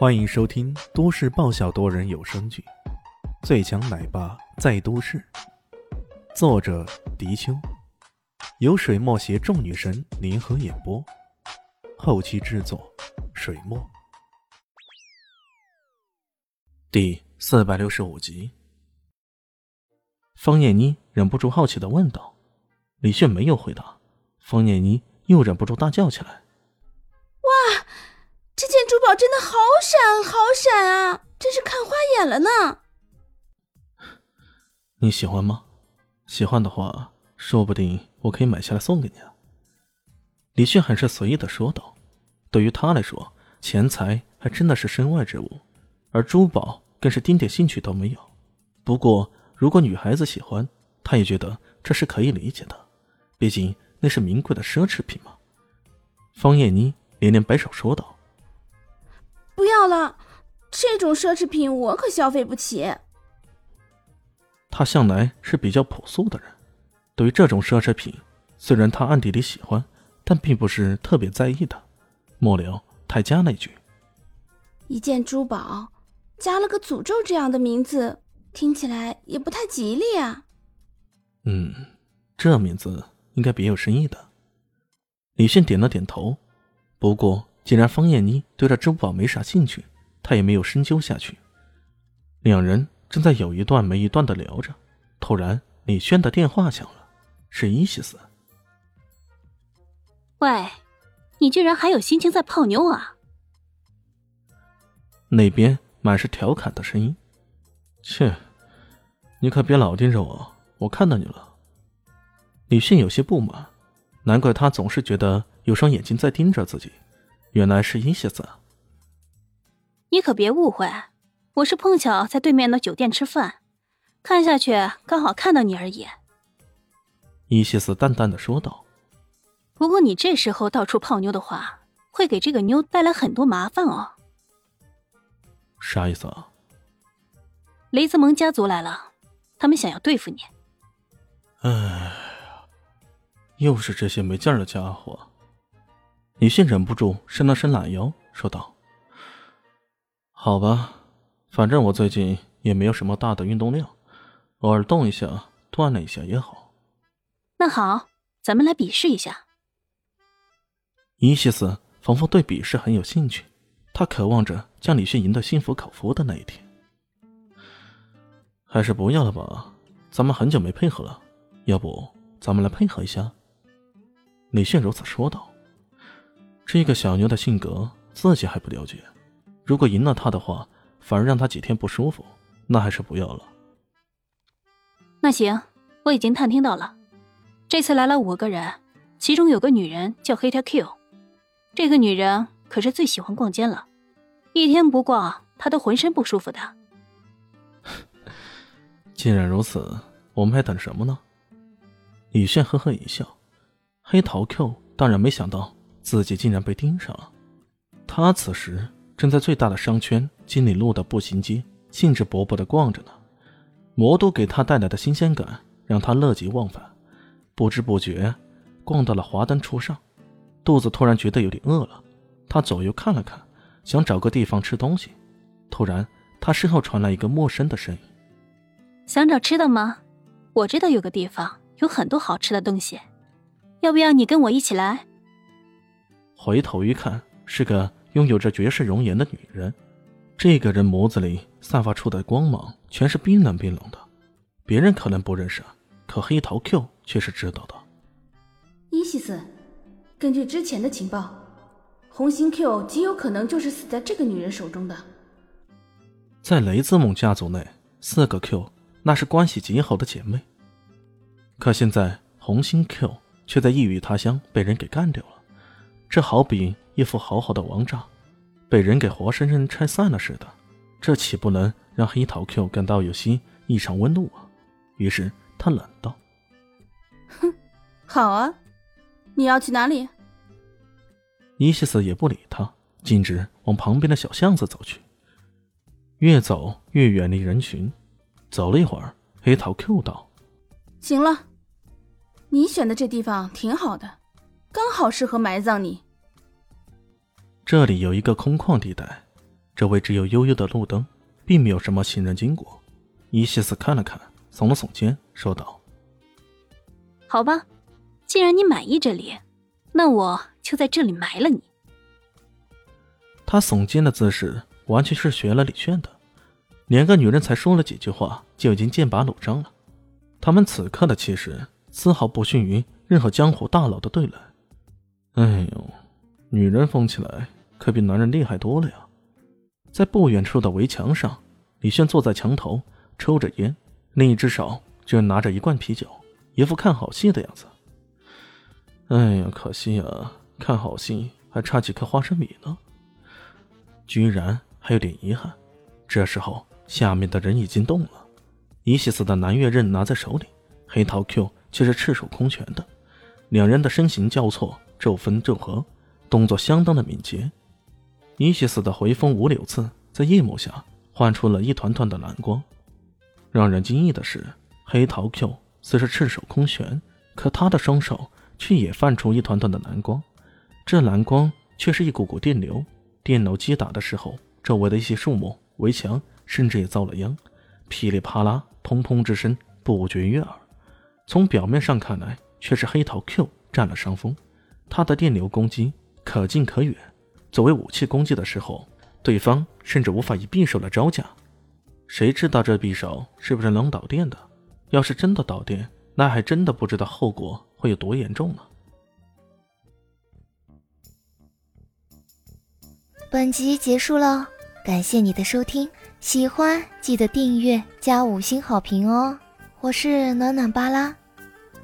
欢迎收听都市爆笑多人有声剧《最强奶爸在都市》，作者：迪秋，由水墨携众女神联合演播，后期制作：水墨。第四百六十五集，方艳妮忍不住好奇的问道：“李炫没有回答。”方艳妮又忍不住大叫起来：“！宝真的好闪，好闪啊！真是看花眼了呢。”你喜欢吗？喜欢的话，说不定我可以买下来送给你啊。”李旭很是随意的说道。对于他来说，钱财还真的是身外之物，而珠宝更是丁点兴趣都没有。不过，如果女孩子喜欢，他也觉得这是可以理解的，毕竟……那是名贵的奢侈品嘛？方艳妮连连摆手说道：“不要了，这种奢侈品我可消费不起。”他向来是比较朴素的人，对于这种奢侈品，虽然他暗地里喜欢，但并不是特别在意的。末了，他加了一句：“一件珠宝，加了个诅咒这样的名字，听起来也不太吉利啊。”嗯，这名字。应该别有深意的。李迅点了点头。不过，既然方艳妮对这支付宝没啥兴趣，他也没有深究下去。两人正在有一段没一段的聊着，突然李轩的电话响了，是伊西斯。喂，你居然还有心情在泡妞啊？那边满是调侃的声音。切，你可别老盯着我，我看到你了。李迅有些不满，难怪他总是觉得有双眼睛在盯着自己，原来是伊西斯。你可别误会，我是碰巧在对面的酒店吃饭，看下去刚好看到你而已。伊西斯淡淡的说道。不过你这时候到处泡妞的话，会给这个妞带来很多麻烦哦。啥意思啊？雷兹蒙家族来了，他们想要对付你。唉。又是这些没劲儿的家伙，李迅忍不住伸了伸懒腰，说道：“好吧，反正我最近也没有什么大的运动量，偶尔动一下，锻炼一下也好。”那好，咱们来比试一下。伊西斯仿佛对比试很有兴趣，他渴望着将李迅赢得心服口服的那一天。还是不要了吧，咱们很久没配合了，要不咱们来配合一下？李迅如此说道：“这个小妞的性格自己还不了解，如果赢了她的话，反而让她几天不舒服，那还是不要了。”那行，我已经探听到了，这次来了五个人，其中有个女人叫黑条 Q，这个女人可是最喜欢逛街了，一天不逛，她都浑身不舒服的。既然如此，我们还等什么呢？李炫呵呵一笑。黑桃 Q 当然没想到自己竟然被盯上了，他此时正在最大的商圈金里路的步行街，兴致勃勃地逛着呢。魔都给他带来的新鲜感让他乐极忘返，不知不觉逛到了华灯初上，肚子突然觉得有点饿了，他左右看了看，想找个地方吃东西。突然，他身后传来一个陌生的声音：“想找吃的吗？我知道有个地方有很多好吃的东西。”要不要你跟我一起来？回头一看，是个拥有着绝世容颜的女人。这个人眸子里散发出的光芒，全是冰冷冰冷的。别人可能不认识，可黑桃 Q 却是知道的。伊西斯，根据之前的情报，红心 Q 极有可能就是死在这个女人手中的。在雷兹蒙家族内，四个 Q 那是关系极好的姐妹。可现在红心 Q。却在异域他乡被人给干掉了，这好比一副好好的王炸，被人给活生生拆散了似的，这岂不能让黑桃 Q 感到有些异常温怒啊？于是他冷道：“哼，好啊，你要去哪里？”伊西斯也不理他，径直往旁边的小巷子走去。越走越远离人群，走了一会儿，黑桃 Q 道：“行了。”你选的这地方挺好的，刚好适合埋葬你。这里有一个空旷地带，周围只有幽幽的路灯，并没有什么行人经过。伊西斯看了看，耸了耸肩，说道：“好吧，既然你满意这里，那我就在这里埋了你。”他耸肩的姿势完全是学了李炫的。两个女人才说了几句话，就已经剑拔弩张了。他们此刻的气势丝毫不逊于任何江湖大佬的对垒。哎呦，女人疯起来可比男人厉害多了呀！在不远处的围墙上，李炫坐在墙头抽着烟，另一只手就拿着一罐啤酒，一副看好戏的样子。哎呀，可惜呀，看好戏还差几颗花生米呢，居然还有点遗憾。这时候，下面的人已经动了。伊西斯的南岳刃拿在手里，黑桃 Q 却是赤手空拳的。两人的身形交错，骤分骤合，动作相当的敏捷。伊西斯的回风五柳刺在夜幕下换出了一团团的蓝光。让人惊异的是，黑桃 Q 虽是赤手空拳，可他的双手却也泛出一团团的蓝光。这蓝光却是一股股电流，电流击打的时候，周围的一些树木、围墙甚至也遭了殃，噼里啪啦。砰砰之声不绝于耳，从表面上看来，却是黑桃 Q 占了上风。他的电流攻击可近可远，作为武器攻击的时候，对方甚至无法以匕首来招架。谁知道这匕首是不是能导电的？要是真的导电，那还真的不知道后果会有多严重呢。本集结束了，感谢你的收听。喜欢记得订阅加五星好评哦！我是暖暖巴拉，